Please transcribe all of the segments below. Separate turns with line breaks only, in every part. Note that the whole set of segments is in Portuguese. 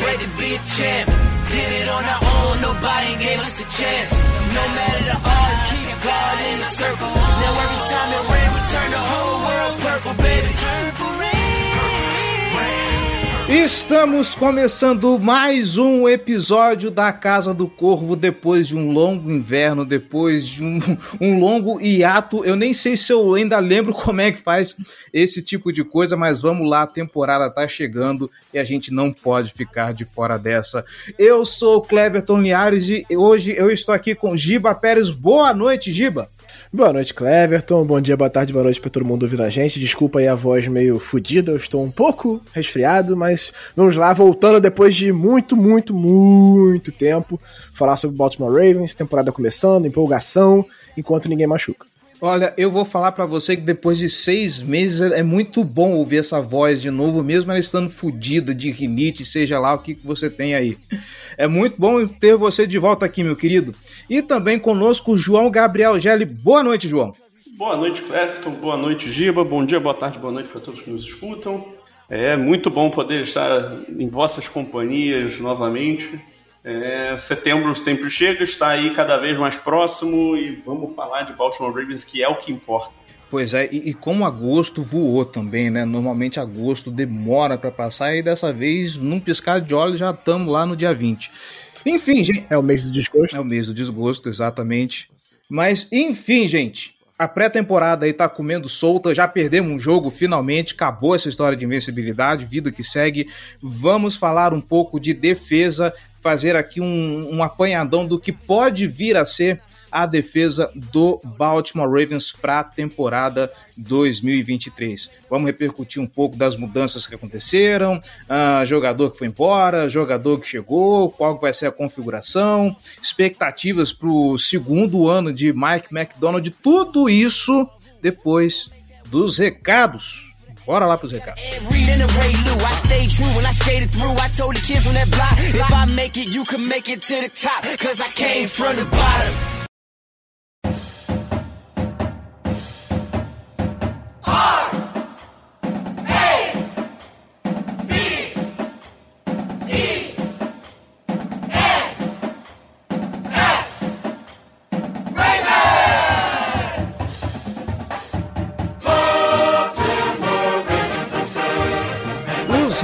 great to be a champ. Did it on our own, nobody gave us a chance. No matter the odds, keep God in the circle. Now every time it rain, we turn the whole world purple, baby.
Estamos começando mais um episódio da Casa do Corvo depois de um longo inverno, depois de um, um, longo hiato. Eu nem sei se eu ainda lembro como é que faz esse tipo de coisa, mas vamos lá, a temporada tá chegando e a gente não pode ficar de fora dessa. Eu sou o Cleverton Liares e hoje eu estou aqui com Giba Pérez. Boa noite, Giba!
Boa noite, Cleverton. Bom dia, boa tarde, boa noite para todo mundo ouvindo a gente. Desculpa aí a voz meio fodida, eu estou um pouco resfriado, mas vamos lá, voltando depois de muito, muito, muito tempo, falar sobre Baltimore Ravens, temporada começando, empolgação, enquanto ninguém machuca.
Olha, eu vou falar para você que depois de seis meses é muito bom ouvir essa voz de novo, mesmo ela estando fodida de rinite, seja lá o que você tem aí. É muito bom ter você de volta aqui, meu querido. E também conosco o João Gabriel Gelli. Boa noite, João.
Boa noite, Clefton. Boa noite, Giba. Bom dia, boa tarde, boa noite para todos que nos escutam. É muito bom poder estar em vossas companhias novamente. É, setembro sempre chega, está aí cada vez mais próximo e vamos falar de Baltimore Ravens, que é o que importa.
Pois é, e, e como agosto voou também, né? Normalmente agosto demora para passar e dessa vez, num piscar de olhos, já estamos lá no dia 20. Enfim, gente.
É o mês do desgosto.
É o mês do desgosto, exatamente. Mas, enfim, gente. A pré-temporada aí tá comendo solta, já perdemos um jogo finalmente, acabou essa história de invencibilidade, vida que segue. Vamos falar um pouco de defesa, fazer aqui um, um apanhadão do que pode vir a ser a defesa do Baltimore Ravens para a temporada 2023. Vamos repercutir um pouco das mudanças que aconteceram, uh, jogador que foi embora, jogador que chegou, qual vai ser a configuração, expectativas para o segundo ano de Mike McDonald, tudo isso depois dos recados. Bora lá pros recados.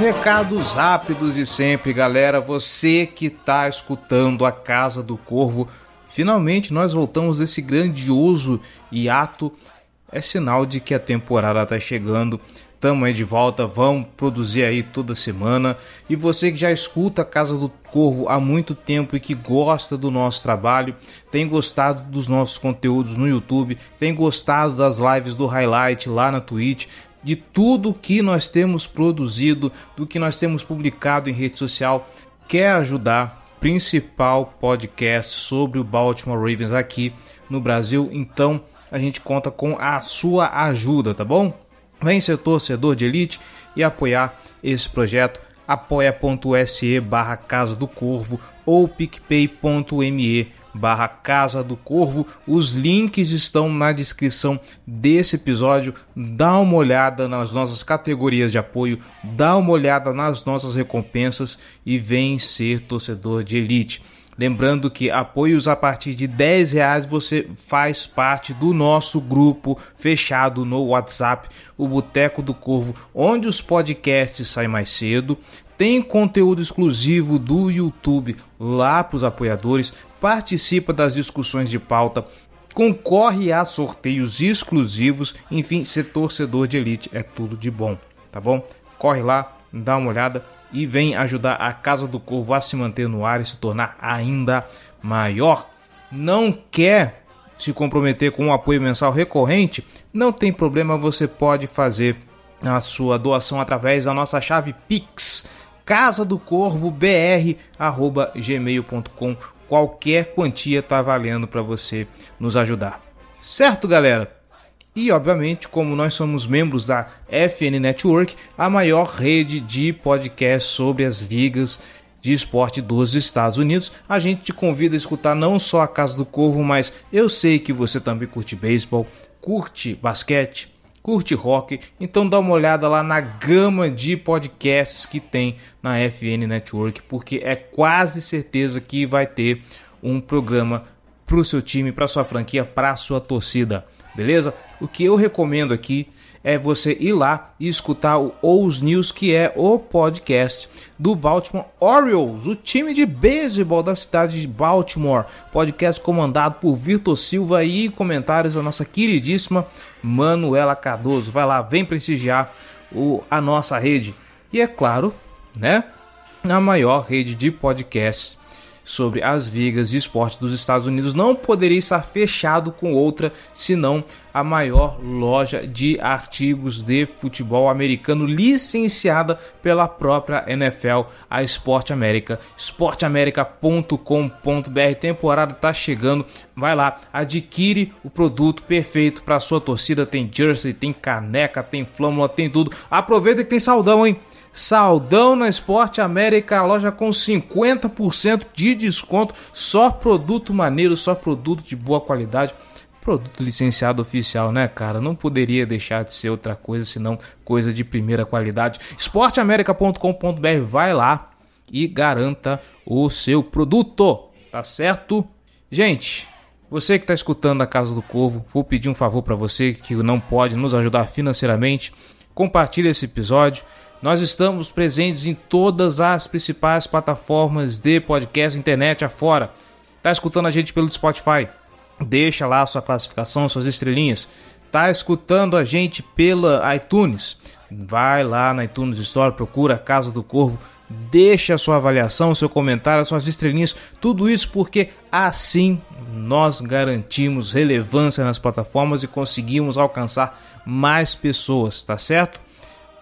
Recados rápidos e sempre, galera. Você que tá escutando a Casa do Corvo, finalmente nós voltamos desse grandioso hiato. É sinal de que a temporada tá chegando. Tamo aí de volta, vamos produzir aí toda semana. E você que já escuta a Casa do Corvo há muito tempo e que gosta do nosso trabalho, tem gostado dos nossos conteúdos no YouTube, tem gostado das lives do Highlight lá na Twitch, de tudo que nós temos produzido, do que nós temos publicado em rede social, quer ajudar? Principal podcast sobre o Baltimore Ravens aqui no Brasil, então a gente conta com a sua ajuda, tá bom? Vem ser torcedor de elite e apoiar esse projeto. apoia.se barra Casa do Corvo ou picpay.me barra Casa do Corvo. Os links estão na descrição desse episódio. Dá uma olhada nas nossas categorias de apoio, dá uma olhada nas nossas recompensas e vem ser torcedor de elite. Lembrando que apoios a partir de 10 reais você faz parte do nosso grupo fechado no WhatsApp, o Boteco do Corvo, onde os podcasts saem mais cedo. Tem conteúdo exclusivo do YouTube lá para os apoiadores, participa das discussões de pauta, concorre a sorteios exclusivos, enfim, ser torcedor de elite é tudo de bom, tá bom? Corre lá, dá uma olhada e vem ajudar a Casa do Corvo a se manter no ar e se tornar ainda maior. Não quer se comprometer com um apoio mensal recorrente? Não tem problema, você pode fazer a sua doação através da nossa chave Pix casa do corvo br@gmail.com. Qualquer quantia tá valendo para você nos ajudar. Certo, galera? E, obviamente, como nós somos membros da FN Network, a maior rede de podcasts sobre as ligas de esporte dos Estados Unidos, a gente te convida a escutar não só a Casa do Corvo, mas eu sei que você também curte beisebol, curte basquete, curte rock, então dá uma olhada lá na gama de podcasts que tem na FN Network, porque é quase certeza que vai ter um programa para o seu time, para sua franquia, para sua torcida beleza? O que eu recomendo aqui é você ir lá e escutar o Ous News, que é o podcast do Baltimore Orioles, o time de beisebol da cidade de Baltimore. Podcast comandado por Vitor Silva e comentários da nossa queridíssima Manuela Cardoso. Vai lá, vem prestigiar o, a nossa rede. E é claro, né? Na maior rede de podcasts sobre as vigas de esporte dos Estados Unidos não poderia estar fechado com outra senão a maior loja de artigos de futebol americano licenciada pela própria NFL, a Sport America, sportamerica.com.br. Temporada tá chegando, vai lá, adquire o produto perfeito para sua torcida. Tem jersey, tem caneca, tem flâmula, tem tudo. Aproveita que tem saudão, hein? Saldão na Esporte América, loja com 50% de desconto, só produto maneiro, só produto de boa qualidade. Produto licenciado oficial, né, cara? Não poderia deixar de ser outra coisa senão coisa de primeira qualidade. esporteamerica.com.br, vai lá e garanta o seu produto, tá certo? Gente, você que está escutando a Casa do Corvo, vou pedir um favor para você que não pode nos ajudar financeiramente. Compartilhe esse episódio nós estamos presentes em todas as principais plataformas de podcast internet afora. Tá escutando a gente pelo Spotify? Deixa lá sua classificação, suas estrelinhas. Tá escutando a gente pela iTunes? Vai lá na iTunes Store, procura Casa do Corvo, deixa a sua avaliação, seu comentário, suas estrelinhas, tudo isso porque assim nós garantimos relevância nas plataformas e conseguimos alcançar mais pessoas, tá certo?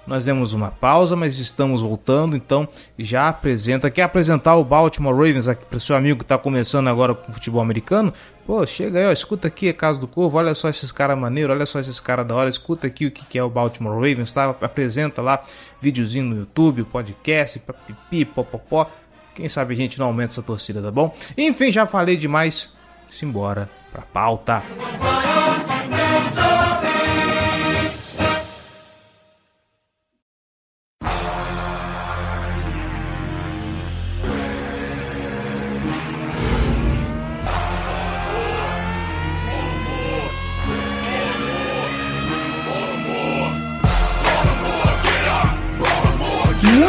Nós demos uma pausa, mas estamos voltando, então já apresenta. Quer apresentar o Baltimore Ravens aqui para seu amigo que está começando agora com o futebol americano? Pô, chega aí, ó, escuta aqui a Casa do Corvo, olha só esses caras maneiros, olha só esses caras da hora, escuta aqui o que é o Baltimore Ravens, tá? Apresenta lá videozinho no YouTube, podcast, pipi, popopó. Quem sabe a gente não aumenta essa torcida, tá bom? Enfim, já falei demais. Simbora pra pauta.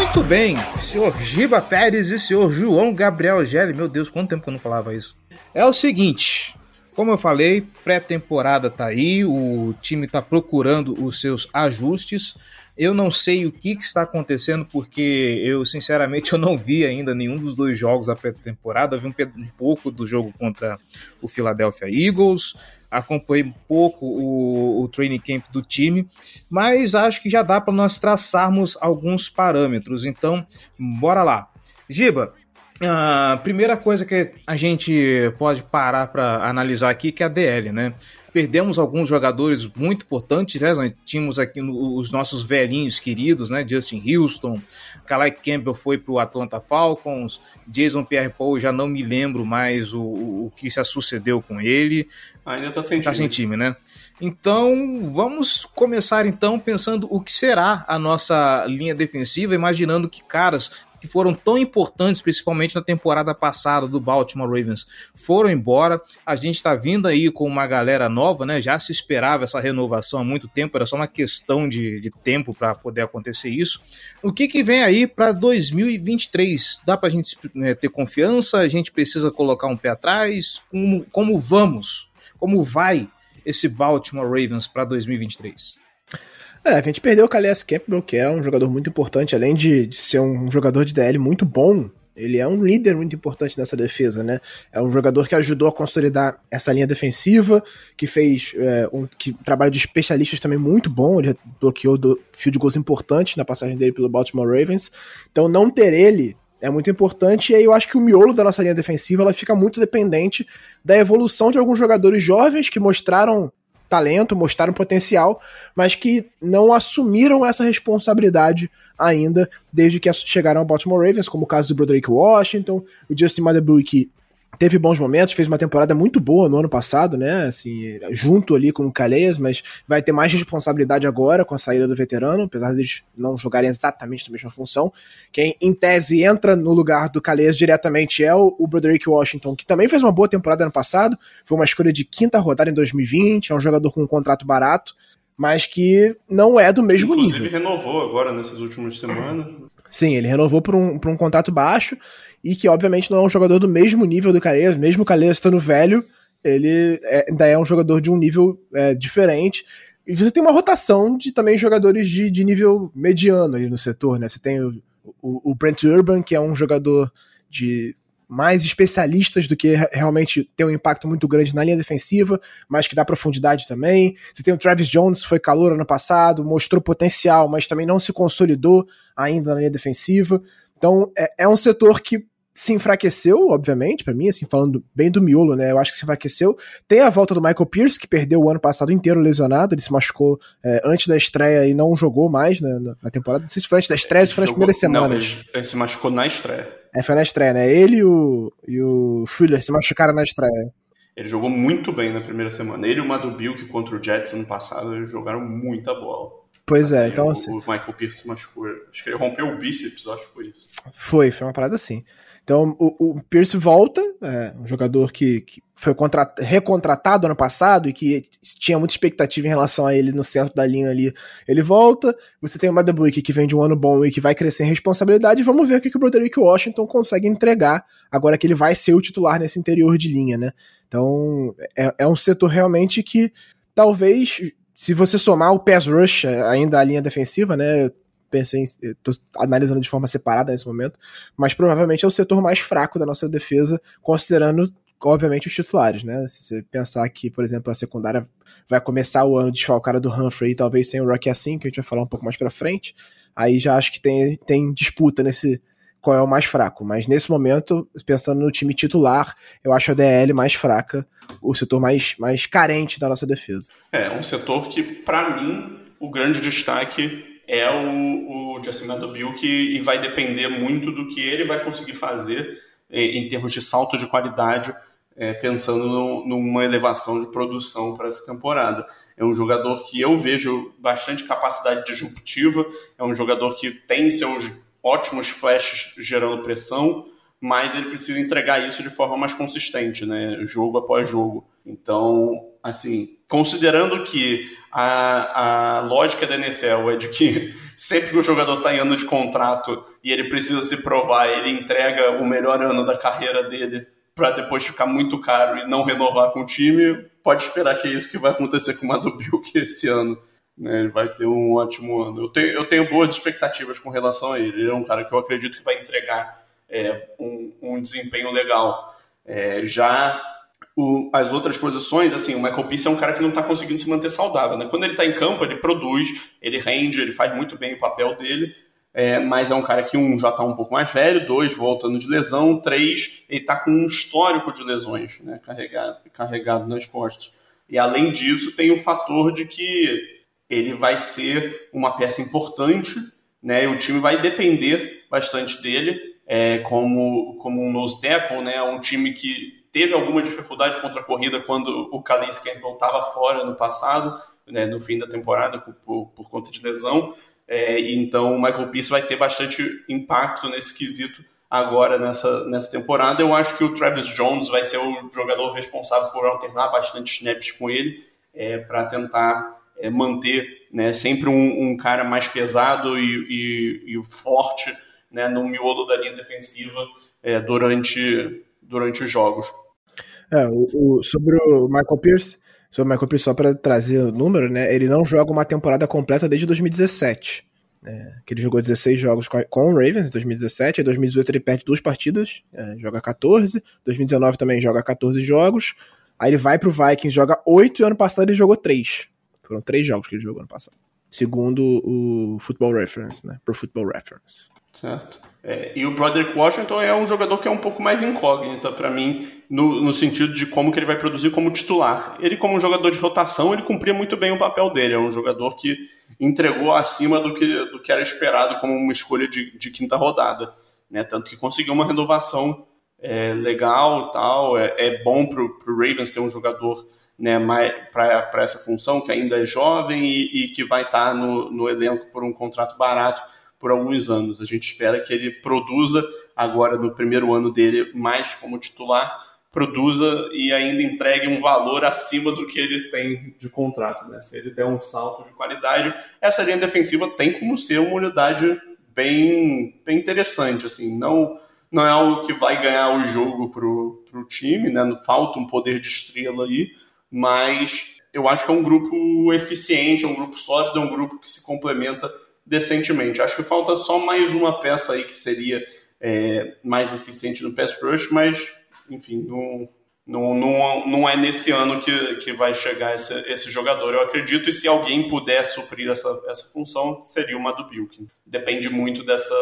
Muito bem, senhor Giba Pérez e senhor João Gabriel Gelli. Meu Deus, quanto tempo que eu não falava isso. É o seguinte, como eu falei, pré-temporada tá aí, o time tá procurando os seus ajustes. Eu não sei o que, que, está acontecendo, porque eu, sinceramente, eu não vi ainda nenhum dos dois jogos da pré-temporada. Vi um, um, pouco do jogo contra o Philadelphia Eagles, acompanhei um pouco o, o training camp do time, mas acho que já dá para nós traçarmos alguns parâmetros. Então, bora lá. Giba, a primeira coisa que a gente pode parar para analisar aqui que é a DL, né? Perdemos alguns jogadores muito importantes, né? Nós tínhamos aqui os nossos velhinhos queridos, né? Justin Houston, Kalai Campbell foi para o Atlanta Falcons, Jason Pierre-Paul, já não me lembro mais o, o que se sucedeu com ele.
Ainda está sem,
tá sem time, né? Então, vamos começar então pensando o que será a nossa linha defensiva, imaginando que caras que foram tão importantes, principalmente na temporada passada do Baltimore Ravens, foram embora. A gente está vindo aí com uma galera nova, né? Já se esperava essa renovação há muito tempo, era só uma questão de, de tempo para poder acontecer isso. O que, que vem aí para 2023? Dá para a gente né, ter confiança? A gente precisa colocar um pé atrás? Como, como vamos? Como vai esse Baltimore Ravens para 2023?
É, a gente perdeu o Calais Campbell, que é um jogador muito importante, além de, de ser um jogador de DL muito bom. Ele é um líder muito importante nessa defesa, né? É um jogador que ajudou a consolidar essa linha defensiva, que fez é, um que, trabalho de especialistas também muito bom. Ele bloqueou do, field goals importantes na passagem dele pelo Baltimore Ravens. Então, não ter ele é muito importante. E aí eu acho que o miolo da nossa linha defensiva ela fica muito dependente da evolução de alguns jogadores jovens que mostraram talento, mostraram potencial, mas que não assumiram essa responsabilidade ainda desde que chegaram ao Baltimore Ravens, como o caso do Broderick Washington, o Justin Madabuke, que teve bons momentos, fez uma temporada muito boa no ano passado, né? Assim, junto ali com o Calais, mas vai ter mais responsabilidade agora com a saída do veterano, apesar deles não jogarem exatamente na mesma função. Quem, em tese, entra no lugar do Calais diretamente é o, o Broderick Washington, que também fez uma boa temporada ano passado, foi uma escolha de quinta rodada em 2020, é um jogador com um contrato barato, mas que não é do mesmo
Inclusive,
nível.
Inclusive renovou agora nessas últimas semanas.
Sim, ele renovou por um, por um contrato baixo e que obviamente não é um jogador do mesmo nível do Careiras, mesmo o Careiras estando velho, ele é, ainda é um jogador de um nível é, diferente. E você tem uma rotação de também jogadores de, de nível mediano ali no setor, né? Você tem o, o, o Brent Urban, que é um jogador de mais especialistas do que realmente tem um impacto muito grande na linha defensiva, mas que dá profundidade também. Você tem o Travis Jones, foi calor ano passado, mostrou potencial, mas também não se consolidou ainda na linha defensiva. Então é, é um setor que se enfraqueceu, obviamente, para mim, assim, falando bem do miolo, né? Eu acho que se enfraqueceu. Tem a volta do Michael Pierce, que perdeu o ano passado inteiro lesionado, ele se machucou é, antes da estreia e não jogou mais né, na temporada. Não sei se foi antes da estreia, se foi nas primeiras semanas.
Não, ele se machucou na estreia.
É, foi na estreia, né? Ele e o, e o Fuller se machucaram na estreia.
Ele jogou muito bem na primeira semana. Ele e o Madubilk contra o Jets ano passado, eles jogaram muita bola.
Pois é, então assim.
O Michael Pierce se machucou. Acho que ele rompeu o bíceps, acho que foi isso.
Foi, foi uma parada assim. Então o, o Pierce volta, é, um jogador que, que foi recontratado ano passado e que tinha muita expectativa em relação a ele no centro da linha ali. Ele volta. Você tem o Madabuik que vem de um ano bom e que vai crescer em responsabilidade. Vamos ver o que, que o Broderick Washington consegue entregar agora que ele vai ser o titular nesse interior de linha, né? Então é, é um setor realmente que talvez se você somar o pass rush ainda a linha defensiva, né? Pensei tô analisando de forma separada nesse momento, mas provavelmente é o setor mais fraco da nossa defesa, considerando, obviamente, os titulares, né? Se você pensar que, por exemplo, a secundária vai começar o ano desfalcada do Humphrey, talvez sem o Rocky assim, que a gente vai falar um pouco mais pra frente, aí já acho que tem, tem disputa nesse. Qual é o mais fraco? Mas nesse momento, pensando no time titular, eu acho a DL mais fraca, o setor mais, mais carente da nossa defesa.
É, um setor que, para mim, o grande destaque é o, o Justin Madubilk e vai depender muito do que ele vai conseguir fazer em, em termos de salto de qualidade, é, pensando no, numa elevação de produção para essa temporada. É um jogador que eu vejo bastante capacidade disruptiva, é um jogador que tem seus ótimos flashes gerando pressão, mas ele precisa entregar isso de forma mais consistente, né? jogo após jogo. Então, assim, considerando que a, a lógica da NFL é de que sempre que o jogador está em ano de contrato e ele precisa se provar, ele entrega o melhor ano da carreira dele para depois ficar muito caro e não renovar com o time, pode esperar que é isso que vai acontecer com o Madubilk esse ano. Né? Ele vai ter um ótimo ano. Eu tenho, eu tenho boas expectativas com relação a ele. Ele é um cara que eu acredito que vai entregar é, um, um desempenho legal. É, já o, as outras posições, assim, o Michael Pierce é um cara que não está conseguindo se manter saudável. Né? Quando ele está em campo, ele produz, ele rende, ele faz muito bem o papel dele, é, mas é um cara que, um, já está um pouco mais velho, dois, voltando de lesão, três, ele está com um histórico de lesões né, carregado, carregado nas costas. E além disso, tem o fator de que ele vai ser uma peça importante, né, e o time vai depender bastante dele, é, como, como um nose tackle, né, um time que teve alguma dificuldade contra a corrida quando o Calais Campbell estava fora no passado, né, no fim da temporada, por, por conta de lesão. É, então o Michael Pierce vai ter bastante impacto nesse quesito agora nessa, nessa temporada. Eu acho que o Travis Jones vai ser o jogador responsável por alternar bastante snaps com ele, é, para tentar é, manter né, sempre um, um, cara mais pesado e, e, e forte né, no miolo da linha defensiva é, durante, durante os jogos.
É, o, o, sobre o Michael Pierce, sobre o Michael Pierce, só para trazer o número, né? Ele não joga uma temporada completa desde 2017. É, que ele jogou 16 jogos com, com, o Ravens em 2017, em 2018 ele perde duas partidas, é, joga 14, 2019 também joga 14 jogos, aí ele vai pro Vikings, joga 8 e ano passado ele jogou 3. Foram 3 jogos que ele jogou ano passado. Segundo o Football Reference, né? Pro Football Reference.
Certo. É, e o Broderick Washington é um jogador que é um pouco mais incógnita para mim, no, no, sentido de como que ele vai produzir como titular. Ele, como um jogador de rotação, ele cumpria muito bem o papel dele. É um jogador que entregou acima do que, do que era esperado como uma escolha de, de quinta rodada. Né? Tanto que conseguiu uma renovação é, legal tal. É, é bom para o Ravens ter um jogador né, para essa função, que ainda é jovem e, e que vai estar tá no, no elenco por um contrato barato por alguns anos. A gente espera que ele produza agora no primeiro ano dele mais como titular, produza e ainda entregue um valor acima do que ele tem de contrato. Né? Se ele der um salto de qualidade, essa linha defensiva tem como ser uma unidade bem, bem interessante. Assim, não, não é algo que vai ganhar o jogo para o time, né? falta um poder de estrela aí, mas eu acho que é um grupo eficiente, é um grupo sólido, é um grupo que se complementa decentemente. Acho que falta só mais uma peça aí que seria é, mais eficiente no pass rush, mas, enfim, não, não, não, não é nesse ano que, que vai chegar esse, esse jogador, eu acredito, e se alguém puder suprir essa, essa função, seria uma do Bilkin. Depende muito dessa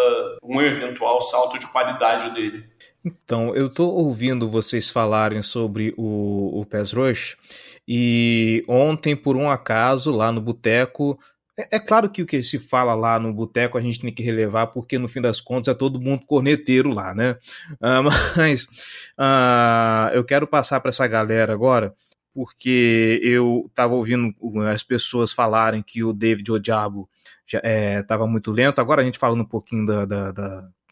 um eventual salto de qualidade dele.
Então, eu estou ouvindo vocês falarem sobre o, o Pass Rush, e ontem, por um acaso, lá no boteco, é, é, claro que o que se fala lá no boteco a gente tem que relevar, porque no fim das contas é todo mundo corneteiro lá, né? Uh, mas uh, eu quero passar para essa galera agora, porque eu estava ouvindo as pessoas falarem que o David Odiabo estava é, muito lento. Agora a gente falando um pouquinho da, da,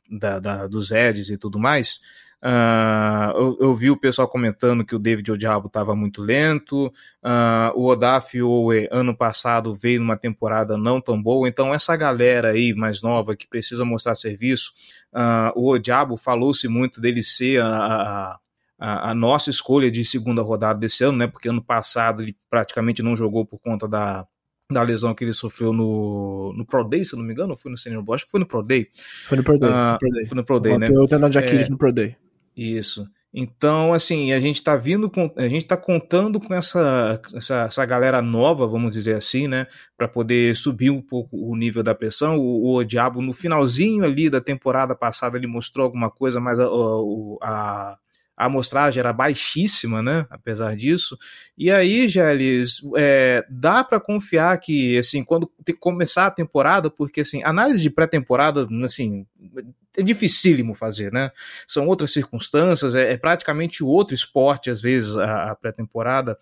da, da dos Eds e tudo mais. Uh, eu, eu, vi o pessoal comentando que o David Odiabo estava muito lento. Uh, o Odaf Owe, ano passado, veio numa temporada não tão boa. Então, essa galera aí mais nova que precisa mostrar serviço, uh, o Odiabo falou-se muito dele ser a, a, a, nossa escolha de segunda rodada desse ano, né? Porque ano passado ele praticamente não jogou por conta da, da lesão que ele sofreu no, no Pro Day, se não me engano, ou foi no Senior Bowl? Acho que foi no Pro Day.
Foi no Pro Day.
Uh,
Pro Day.
Foi no Pro Day, né?
De Aquiles é, no Pro Day.
Isso. Então, assim, a gente está vindo com, a gente está contando com essa, essa, essa, galera nova, vamos dizer assim, né, para poder subir um pouco o nível da pressão. O, o Diabo no finalzinho ali da temporada passada ele mostrou alguma coisa, mas a, a, a amostragem era baixíssima, né? Apesar disso. E aí, Geles, é, dá para confiar que, assim, quando começar a temporada, porque, assim, análise de pré-temporada, assim, é dificílimo fazer, né? São outras circunstâncias, é, é praticamente outro esporte, às vezes, a, a pré-temporada.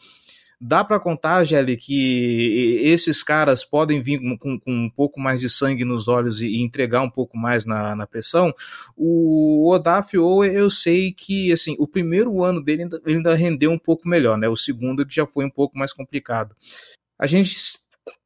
Dá para contar, Gelli, que esses caras podem vir com, com, um pouco mais de sangue nos olhos e, e entregar um pouco mais na, na pressão? O Odaf Owe, eu sei que assim, o primeiro ano dele ainda, ainda rendeu um pouco melhor, né? O segundo que já foi um pouco mais complicado. A gente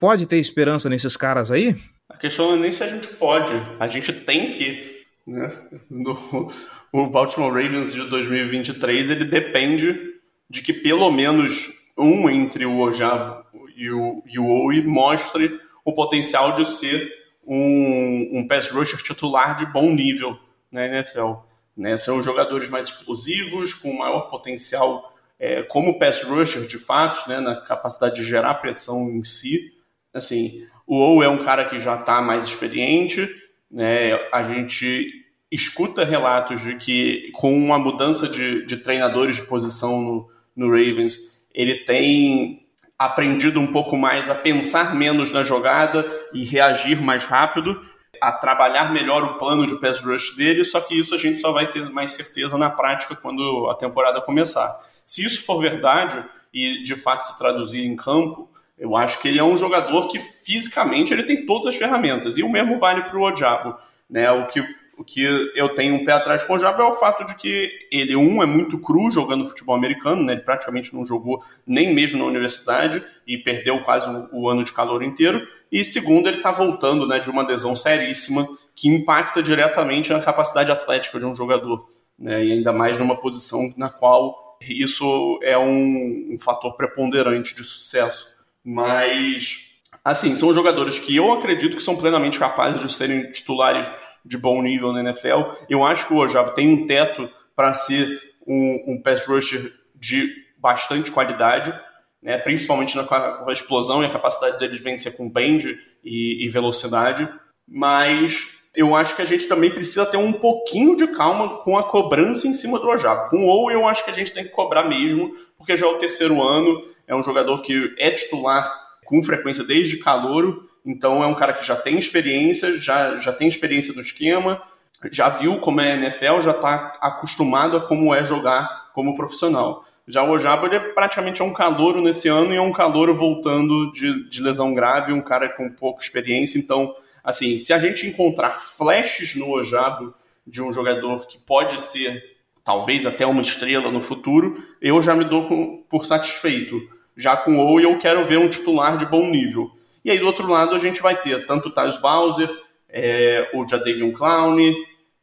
pode ter esperança nesses caras aí?
A questão não é nem se a gente pode, a gente tem que. Né? No, o Baltimore Ravens de 2023 ele depende de que pelo menos um entre o Ojabo e o, e o mostre o potencial de ser um, um pass rusher titular de bom nível na NFL. Né? São jogadores mais explosivos, com maior potencial é, como pass rusher, de fato, né? na capacidade de gerar pressão em si. Assim, o Owe é um cara que já está mais experiente, né? a gente escuta relatos de que com uma mudança de, de treinadores de posição no, no Ravens, ele tem aprendido um pouco mais a pensar menos na jogada e reagir mais rápido, a trabalhar melhor o plano de pass rush dele, só que isso a gente só vai ter mais certeza na prática quando a temporada começar. Se isso for verdade e de fato se traduzir em campo, eu acho que ele é um jogador que fisicamente ele tem todas as ferramentas, e o mesmo vale para o Odiabo. Né? O que o que eu tenho um pé atrás com o Jabo é o fato de que ele, um, é muito cru jogando futebol americano, né? ele praticamente não jogou nem mesmo na universidade e perdeu quase o, o ano de calor inteiro. E segundo, ele está voltando né, de uma lesão seríssima que impacta diretamente na capacidade atlética de um jogador, né? e ainda mais numa posição na qual isso é um, um fator preponderante de sucesso. Mas assim, são jogadores que eu acredito que são plenamente capazes de serem titulares de bom nível na NFL. Eu acho que o Ojabo tem um teto para ser um, um pass rusher de bastante qualidade, né, principalmente na, com a explosão e a capacidade dele de vencer com bend e, e velocidade. Mas eu acho que a gente também precisa ter um pouquinho de calma com a cobrança em cima do Ojabo. Com o Ou, eu acho que a gente tem que cobrar mesmo, porque já é o terceiro ano, é um jogador que é titular com frequência desde calouro, então é um cara que já tem experiência, já, já tem experiência no esquema, já viu como é a NFL, já está acostumado a como é jogar como profissional. Já o Ojabo ele é praticamente é um calouro nesse ano e é um calouro voltando de, de lesão grave, um cara com pouca experiência, então assim, se a gente encontrar flashes no Ojabo de um jogador que pode ser talvez até uma estrela no futuro, eu já me dou com, por satisfeito. Já com o eu quero ver um titular de bom nível. E aí do outro lado a gente vai ter tanto o Thales Bowser, é, o Jadavion Clown,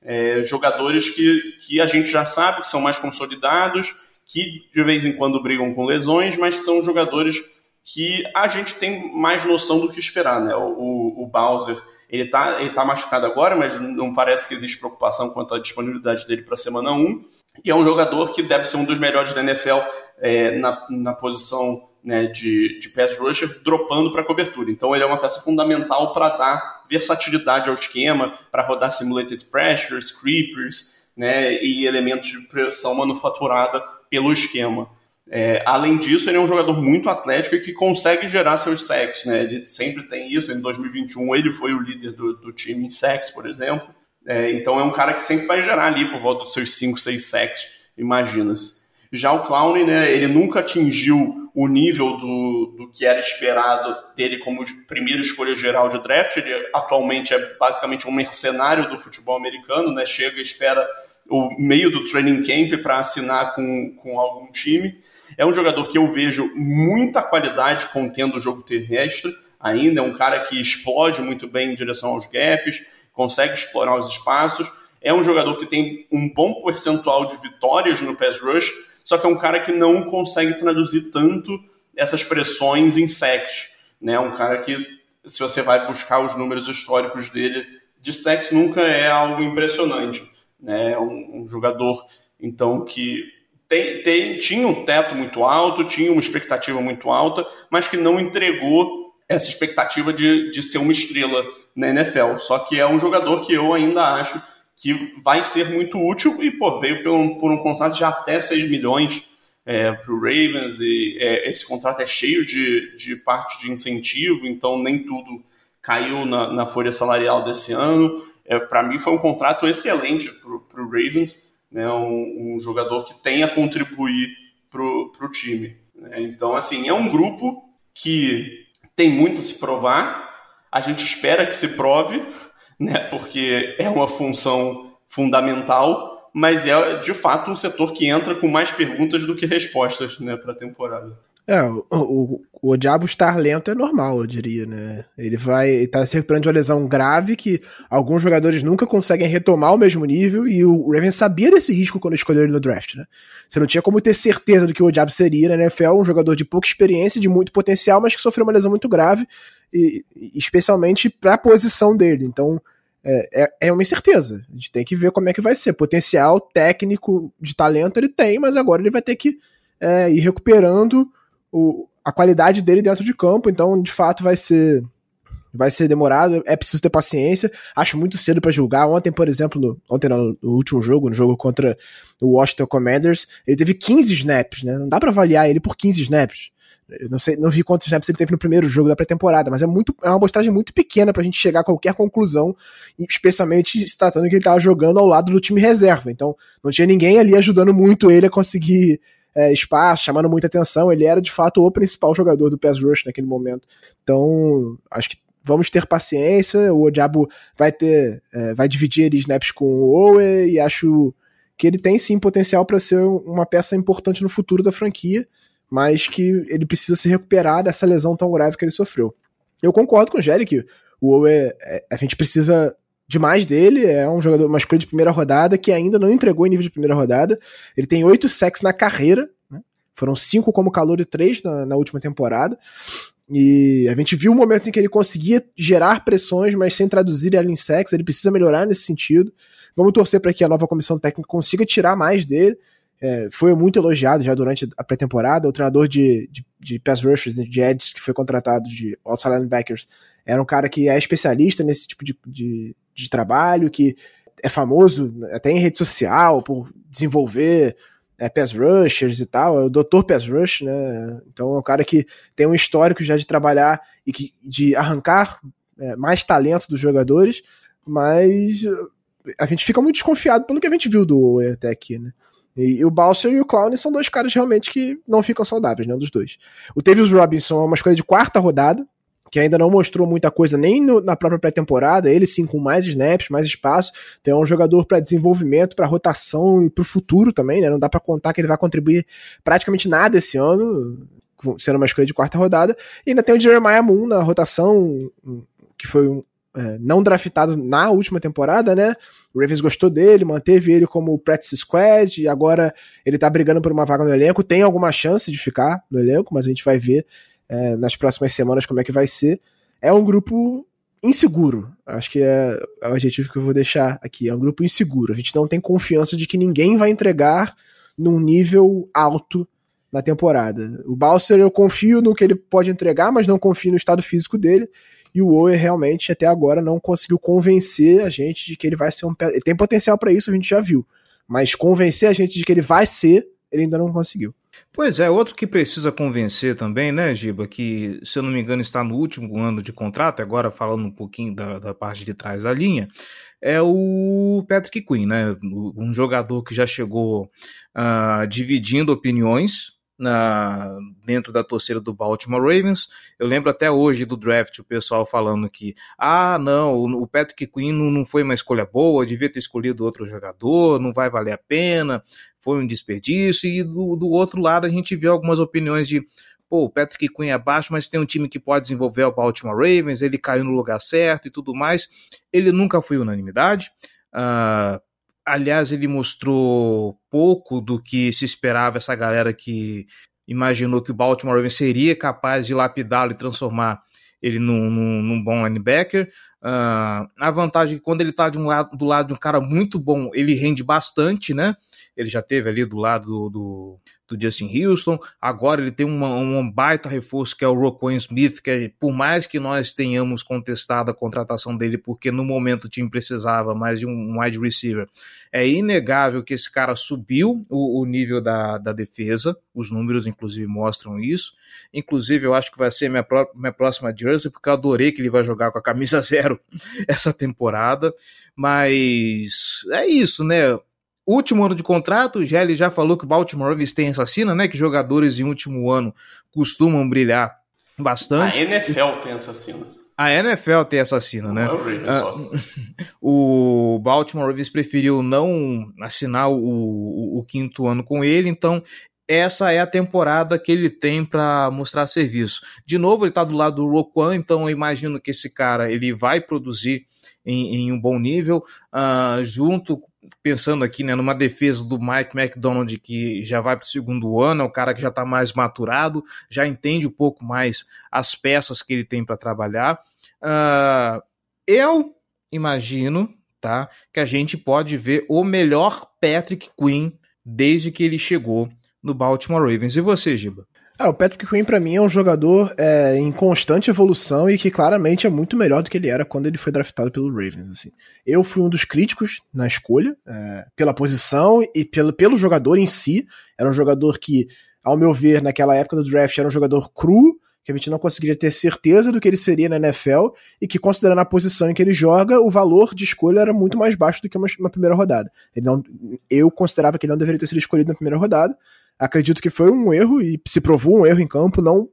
é, jogadores que, que a gente já sabe que são mais consolidados, que de vez em quando brigam com lesões, mas são jogadores que a gente tem mais noção do que esperar, né? O, o Bowser ele tá, ele tá machucado agora, mas não parece que existe preocupação quanto à disponibilidade dele para a semana 1. E é um jogador que deve ser um dos melhores da NFL é, na, na posição né, de, de pass rusher, dropando para cobertura. Então ele é uma peça fundamental para dar versatilidade ao esquema, para rodar simulated pressures, creepers né, e elementos de pressão manufaturada pelo esquema. É, além disso, ele é um jogador muito atlético e que consegue gerar seus sacks, né? Ele sempre tem isso. Em 2021, ele foi o líder do, do time em sacks, por exemplo. É, então, é um cara que sempre vai gerar ali por volta dos seus 5, 6 sacks, imagina-se. Já o Clown, né? Ele nunca atingiu o nível do, do que era esperado dele como primeira escolha geral de draft. Ele atualmente é basicamente um mercenário do futebol americano, né? Chega e espera o meio do training camp para assinar com, com algum time. É um jogador que eu vejo muita qualidade contendo o jogo terrestre ainda, é um cara que explode muito bem em direção aos gaps, consegue explorar os espaços. É um jogador que tem um bom percentual de vitórias no pass rush, só que é um cara que não consegue traduzir tanto essas pressões em sacks. Né? Um cara que, se você vai buscar os números históricos dele, de sacks nunca é algo impressionante. Né? É um, um jogador, então, que tem, tem, tinha um teto muito alto, tinha uma expectativa muito alta, mas que não entregou essa expectativa de, de ser uma estrela na NFL. Só que é um jogador que eu ainda acho que vai ser muito útil e pô, veio por um, por um contrato de até 6 milhões é, para o Ravens e é, esse contrato é cheio de, de parte de incentivo, então nem tudo caiu na, na folha salarial desse ano. É, para mim foi um contrato excelente para o Ravens né, um, um jogador que tenha a contribuir para o time. Né? Então, assim, é um grupo que tem muito a se provar, a gente espera que se prove, né, porque é uma função fundamental, mas é de fato um setor que entra com mais perguntas do que respostas né, para a temporada.
É, o, o, o Diabo estar lento é normal, eu diria, né? Ele vai estar tá se recuperando de uma lesão grave que alguns jogadores nunca conseguem retomar o mesmo nível e o Ravens sabia desse risco quando escolheu ele no draft, né? Você não tinha como ter certeza do que o Diabo seria na NFL, um jogador de pouca experiência, de muito potencial, mas que sofreu uma lesão muito grave, especialmente para a posição dele. Então, é, é, é uma incerteza. A gente tem que ver como é que vai ser. Potencial técnico de talento ele tem, mas agora ele vai ter que é, ir recuperando o, a qualidade dele dentro de campo, então de fato vai ser vai ser demorado, é preciso ter paciência. Acho muito cedo para julgar. Ontem, por exemplo, no, ontem não, no último jogo, no jogo contra o Washington Commanders, ele teve 15 snaps, né? Não dá para avaliar ele por 15 snaps. Eu não sei, não vi quantos snaps ele teve no primeiro jogo da pré-temporada, mas é muito é uma amostragem muito pequena pra gente chegar a qualquer conclusão, especialmente se tratando que ele tava jogando ao lado do time reserva. Então, não tinha ninguém ali ajudando muito ele a conseguir é, espaço, chamando muita atenção. Ele era de fato o principal jogador do pass rush naquele momento. Então, acho que vamos ter paciência. O Diabo vai ter, é, vai dividir snaps com o Owe e acho que ele tem sim potencial para ser uma peça importante no futuro da franquia, mas que ele precisa se recuperar dessa lesão tão grave que ele sofreu. Eu concordo com o Jerry que o Owe, é, a gente precisa demais dele. É um jogador, uma escolha de primeira rodada que ainda não entregou em nível de primeira rodada. Ele tem oito sacks na carreira, né? foram cinco como calor e três na, na última temporada. E a gente viu momentos em que ele conseguia gerar pressões, mas sem traduzir ela em sexo. Ele precisa melhorar nesse sentido. Vamos torcer para que a nova comissão técnica consiga tirar mais dele. É, foi muito elogiado já durante a pré-temporada. O treinador de, de, de pass rushers, de Eds, que foi contratado de outside linebackers, era um cara que é especialista nesse tipo de, de, de trabalho, que é famoso até em rede social por desenvolver é, pass rushers e tal, é o Dr. Pass Rush, né? Então é um cara que tem um histórico já de trabalhar e que, de arrancar é, mais talento dos jogadores, mas a gente fica muito desconfiado pelo que a gente viu do até aqui, né? E, o Balser e o Clown são dois caras realmente que não ficam saudáveis, né? Dos dois. O Tavius Robinson é uma escolha de quarta rodada, que ainda não mostrou muita coisa nem no, na própria pré-temporada, ele sim com mais snaps, mais espaço, tem um jogador para desenvolvimento, para rotação e para o futuro também, né? Não dá para contar que ele vai contribuir praticamente nada esse ano, sendo uma escolha de quarta rodada. E ainda tem o Jeremiah Moon na rotação, que foi um, é, não draftado na última temporada, né? O Ravens gostou dele, manteve ele como practice squad e agora ele tá brigando por uma vaga no elenco. Tem alguma chance de ficar no elenco, mas a gente vai ver é, nas próximas semanas como é que vai ser. É um grupo inseguro. Acho que é, é o adjetivo que eu vou deixar aqui. É um grupo inseguro. A gente não tem confiança de que ninguém vai entregar num nível alto na temporada. O Balser eu confio no que ele pode entregar, mas não confio no estado físico dele. E o Owe realmente até agora não conseguiu convencer a gente de que ele vai ser um. Ele tem potencial para isso, a gente já viu. Mas convencer a gente de que ele vai ser, ele ainda não conseguiu.
Pois é, outro que precisa convencer também, né, Giba, que se eu não me engano está no último ano de contrato, agora falando um pouquinho da, da parte de trás da linha, é o Patrick Quinn, né, um jogador que já chegou uh, dividindo opiniões na, dentro da torcida do Baltimore Ravens. Eu lembro até hoje do draft o pessoal falando que, ah, não, o Patrick Quinn não, foi uma escolha boa, devia ter escolhido outro jogador, não vai valer a pena, foi um desperdício. E do, do outro lado a gente vê algumas opiniões de, pô, o Patrick Quinn é baixo, mas tem um time que pode desenvolver o Baltimore Ravens, ele caiu no lugar certo e tudo mais. Ele nunca foi unanimidade. Uh, Aliás, ele mostrou pouco do que se esperava essa galera que imaginou que o Baltimore Ravens seria capaz de lapidá-lo e transformar ele num, num, num bom linebacker. Uh, a vantagem é que quando ele está um do lado de um cara muito bom, ele rende bastante, né? Ele já teve ali do lado do, do, do Justin Houston. Agora ele tem uma, um baita reforço que é o Roquan Smith, que é, por mais que nós tenhamos contestado a contratação dele, porque no momento o time precisava mais de um wide receiver, é inegável que esse cara subiu o, o nível da, da defesa. Os números, inclusive, mostram isso. Inclusive, eu acho que vai ser minha, pró minha próxima jersey, porque eu adorei que ele vai jogar com a camisa zero essa temporada. Mas é isso, né? Último ano de contrato, o Gelli já falou que o Baltimore Ravens tem essa sina, né? Que jogadores em último ano costumam brilhar bastante.
A NFL tem essa sina.
A NFL tem essa sina, né? Uh, o Baltimore Ravens preferiu não assinar o, o, o, quinto ano com ele, então essa é a temporada que ele tem para mostrar serviço. De novo, ele está do lado do Roquan, então eu imagino que esse cara ele vai produzir em, em um bom nível, uh, junto pensando aqui né, numa defesa do Mike McDonald que já vai para o segundo ano, é o cara que já está mais maturado, já entende um pouco mais as peças que ele tem para trabalhar. Uh, eu imagino tá, que a gente pode ver o melhor Patrick Quinn desde que ele chegou no Baltimore Ravens. E você, Giba?
Ah, o Patrick Quinn para mim é um jogador é, em constante evolução e que claramente é muito melhor do que ele era quando ele foi draftado pelo Ravens. Assim. Eu fui um dos críticos na escolha, é, pela posição e pelo, pelo jogador em si. Era um jogador que, ao meu ver, naquela época do draft, era um jogador cru, que a gente não conseguiria ter certeza do que ele seria na NFL e que, considerando a posição em que ele joga, o valor de escolha era muito mais baixo do que uma, uma primeira rodada. Ele não, eu considerava que ele não deveria ter sido escolhido na primeira rodada acredito que foi um erro e se provou um erro em campo, não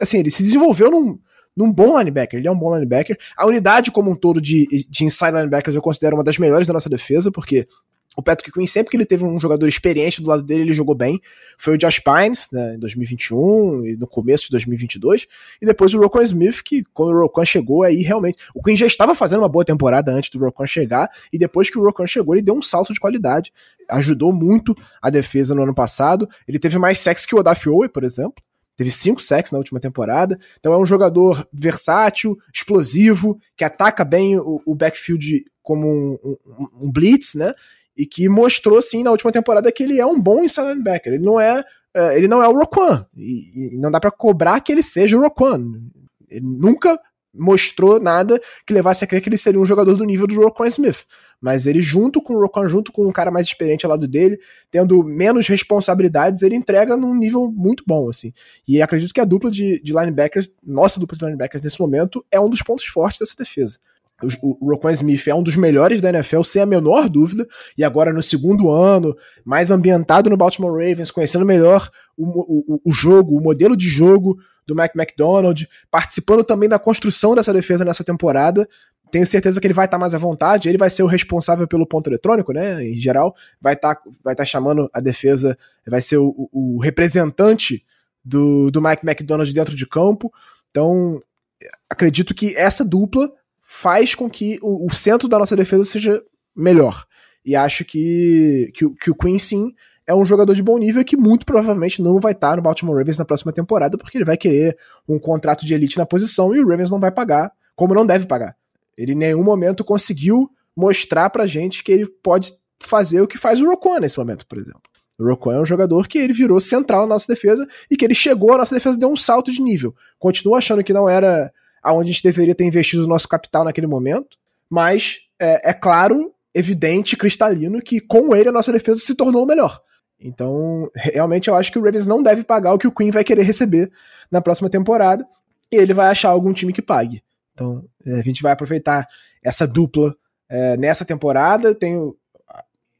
assim, ele se desenvolveu num, num bom linebacker, ele é um bom linebacker. A unidade como um todo de, de inside linebackers eu considero uma das melhores da nossa defesa, porque o Patrick Quinn, sempre que ele teve um jogador experiente do lado dele, ele jogou bem. Foi o Josh Pines, né, em 2021 e no começo de 2022. E depois o Roquan Smith, que quando o Roquan chegou, aí realmente. O Quinn já estava fazendo uma boa temporada antes do Roquan chegar. E depois que o Roquan chegou, ele deu um salto de qualidade. Ajudou muito a defesa no ano passado. Ele teve mais sexo que o Odafe Owe, por exemplo. teve cinco sacks na última temporada. Então é um jogador versátil, explosivo, que ataca bem o, o backfield como um, um, um, blitz, né? E que mostrou, sim, na última temporada que ele é um bom inside linebacker. Ele não é, uh, ele não é o Roquan. E, e não dá para cobrar que ele seja o Roquan. Ele nunca mostrou nada que levasse a crer que ele seria um jogador do nível do Roquan Smith. Mas ele, junto com o Roquan, junto com um cara mais experiente ao lado dele, tendo menos responsabilidades, ele entrega num nível muito bom, assim. E acredito que a dupla de, de linebackers, nossa dupla de linebackers nesse momento, é um dos pontos fortes dessa defesa. O, Roquan Smith é um dos melhores da NFL, sem a menor dúvida, e agora no segundo ano, mais ambientado no Baltimore Ravens, conhecendo melhor o, o, o jogo, o modelo de jogo do Mac McDonald, participando também da construção dessa defesa nessa temporada. Tenho certeza que ele vai estar tá mais à vontade, ele vai ser o responsável pelo ponto eletrônico, né? Em geral, vai estar tá, vai tá chamando a defesa, vai ser o, o representante do, do Mike McDonald dentro de campo. Então, acredito que essa dupla faz com que o, o centro da nossa defesa seja melhor. E acho que, que, que o Queen, sim, é um jogador de bom nível que muito provavelmente não vai estar no Baltimore Ravens na próxima temporada, porque ele vai querer um contrato de elite na posição e o Ravens não vai pagar, como não deve pagar. Ele em nenhum momento conseguiu mostrar pra gente que ele pode fazer o que faz o Roquan nesse momento, por exemplo. O Roquan é um jogador que ele virou central na nossa defesa e que ele chegou, a nossa defesa deu um salto de nível. Continuo achando que não era aonde a gente deveria ter investido o nosso capital naquele momento, mas é, é claro, evidente, cristalino que com ele a nossa defesa se tornou melhor. Então, realmente eu acho que o Ravens não deve pagar o que o Queen vai querer receber na próxima temporada e ele vai achar algum time que pague. Então, é, a gente vai aproveitar essa dupla é, nessa temporada. Tenho,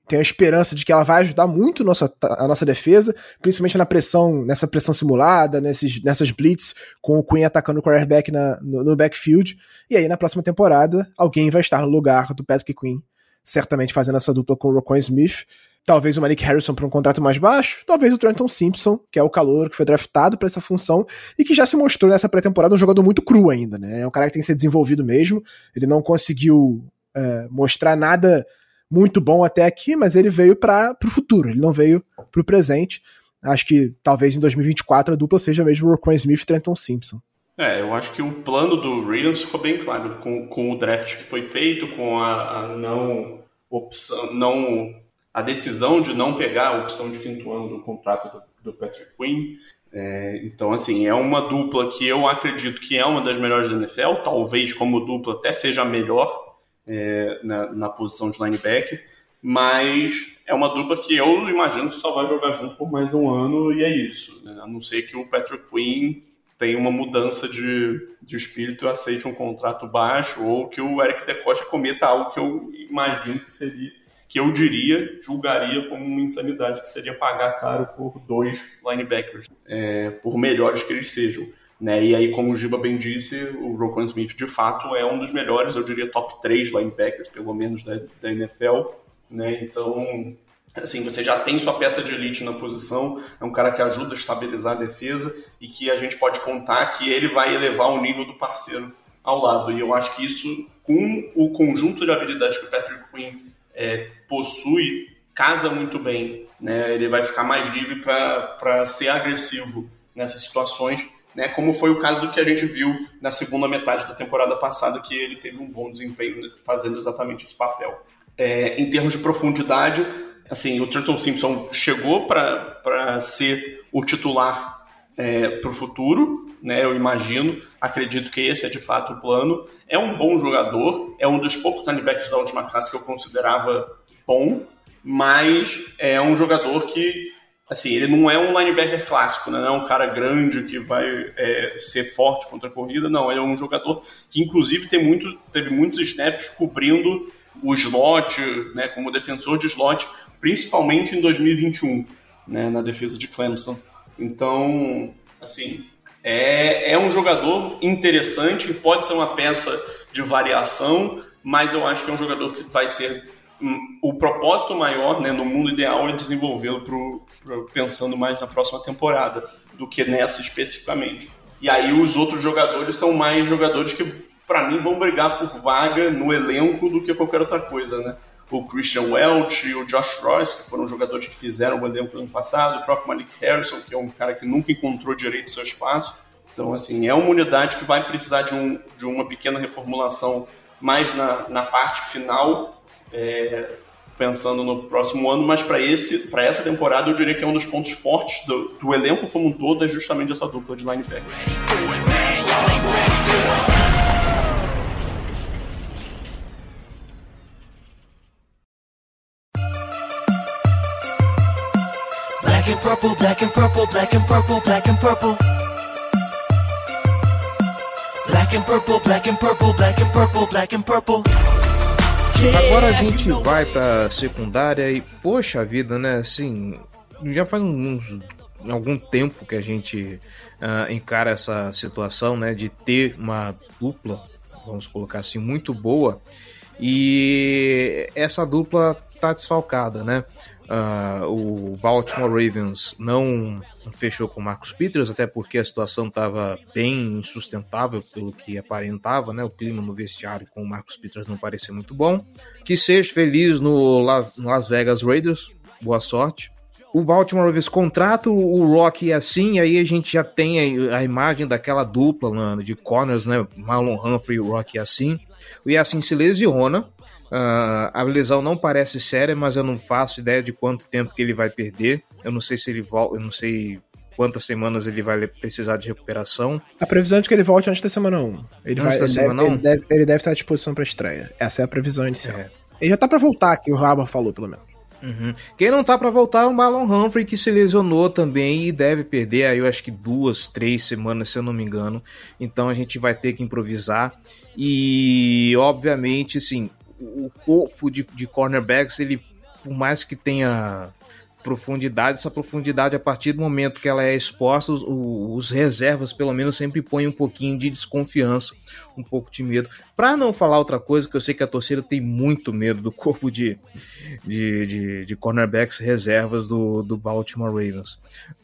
tenho a esperança de que ela vai ajudar muito nossa, a nossa defesa, principalmente na pressão, nessa pressão simulada, nesses, nessas blitz, com o Queen atacando o quarterback na, no, no backfield. E aí, na próxima temporada, alguém vai estar no lugar do Patrick Queen, certamente fazendo essa dupla com o Rocco Smith. Talvez o Malik Harrison para um contrato mais baixo, talvez o Trenton Simpson, que é o calor que foi draftado para essa função e que já se mostrou nessa pré-temporada um jogador muito cru ainda, né? É um cara que tem que ser desenvolvido mesmo. Ele não conseguiu é, mostrar nada muito bom até aqui, mas ele veio para o futuro, ele não veio para o presente. Acho que talvez em 2024 a dupla seja mesmo Roquan Smith e Trenton Simpson.
É, eu acho que o plano do Ravens ficou bem claro com, com o draft que foi feito, com a, a não opção, não a decisão de não pegar a opção de quinto ano do contrato do, do Patrick Quinn. É, então, assim, é uma dupla que eu acredito que é uma das melhores da NFL, talvez como dupla até seja a melhor é, na, na, posição de linebacker, mas é uma dupla que eu imagino que só vai jogar junto por mais um ano e é isso. Né? A não ser que o Patrick Quinn tenha uma mudança de, de espírito e aceite um contrato baixo, ou que o Eric DeCosta cometa algo que eu imagino que seria que eu diria, julgaria como uma insanidade, que seria pagar caro por dois linebackers, é, por melhores que eles sejam. Né? E aí, como o Giba bem disse, o Roquan Smith de fato é um dos melhores, eu diria top 3 linebackers, pelo menos da, da NFL. Né? Então, assim, você já tem sua peça de elite na posição, é um cara que ajuda a estabilizar a defesa e que a gente pode contar que ele vai elevar o nível do parceiro ao lado. E eu acho que isso, com o conjunto de habilidades que o Patrick Quinn é, possui casa muito bem. Né? Ele vai ficar mais livre para ser agressivo nessas situações, né? como foi o caso do que a gente viu na segunda metade da temporada passada, que ele teve um bom desempenho fazendo exatamente esse papel. É, em termos de profundidade, assim, o Trenton Simpson chegou para ser o titular é, para o futuro, né? Eu imagino, acredito que esse é de fato o plano. É um bom jogador, é um dos poucos linebackers da última classe que eu considerava bom, mas é um jogador que, assim, ele não é um linebacker clássico, né? não é um cara grande que vai é, ser forte contra a corrida, não. Ele é um jogador que, inclusive, tem muito, teve muitos snaps cobrindo o slot, né, como defensor de slot, principalmente em 2021, né, na defesa de Clemson. Então, assim, é, é um jogador interessante, pode ser uma peça de variação, mas eu acho que é um jogador que vai ser o propósito maior, né, no mundo ideal, é desenvolvê-lo pensando mais na próxima temporada do que nessa especificamente. E aí os outros jogadores são mais jogadores que, para mim, vão brigar por vaga no elenco do que qualquer outra coisa, né? o Christian Welch e o Josh Royce, que foram jogadores que fizeram o elenco no ano passado, o próprio Malik Harrison, que é um cara que nunca encontrou direito seu espaço. Então, assim, é uma unidade que vai precisar de, um, de uma pequena reformulação mais na, na parte final, é, pensando no próximo ano, mas para essa temporada eu diria que é um dos pontos fortes do, do elenco como um todo é justamente essa dupla de linebacker.
Black and purple, black and purple, black and purple, black and purple. Black and purple, black and purple, black and purple, black and purple.
Agora a gente vai pra secundária e, poxa vida, né? Assim, já faz uns, algum tempo que a gente uh, encara essa situação, né? De ter uma dupla, vamos colocar assim, muito boa. E essa dupla tá desfalcada, né? Uh, o Baltimore Ravens não fechou com o Marcus Peters, até porque a situação estava bem insustentável pelo que aparentava, né? O clima no vestiário com o Marcus Peters não parecia muito bom. Que seja feliz no, Las Vegas Raiders, boa sorte. O Baltimore Ravens contrata o Rock assim, aí a gente já tem a, a imagem daquela dupla mano, de corners, né? Marlon Humphrey e o Rock assim. O Yassin se lesiona, Uh, a lesão não parece séria, mas eu não faço ideia de quanto tempo que ele vai perder. Eu não sei se ele volta, eu não sei quantas semanas ele vai precisar de recuperação.
A previsão é de que ele volte antes da semana 1. Ele, antes vai, da ele, semana deve, 1? Ele, deve, ele deve estar à disposição para estreia. Essa é a previsão inicial. É. Ele já tá para voltar, que o Raba falou, pelo menos.
Uhum. Quem não tá para voltar é o Marlon Humphrey, que se lesionou também e deve perder aí, eu acho que duas, três semanas, se eu não me engano. Então a gente vai ter que improvisar. E, obviamente, assim, o corpo de, de cornerbacks, ele, por mais que tenha profundidade, essa profundidade, a partir do momento que ela é exposta, os, os, reservas, pelo menos, sempre põem um pouquinho de desconfiança, um pouco de medo. Para não falar outra coisa, que eu sei que a torcida tem muito medo do corpo de, de, de, de cornerbacks reservas do, do Baltimore Ravens.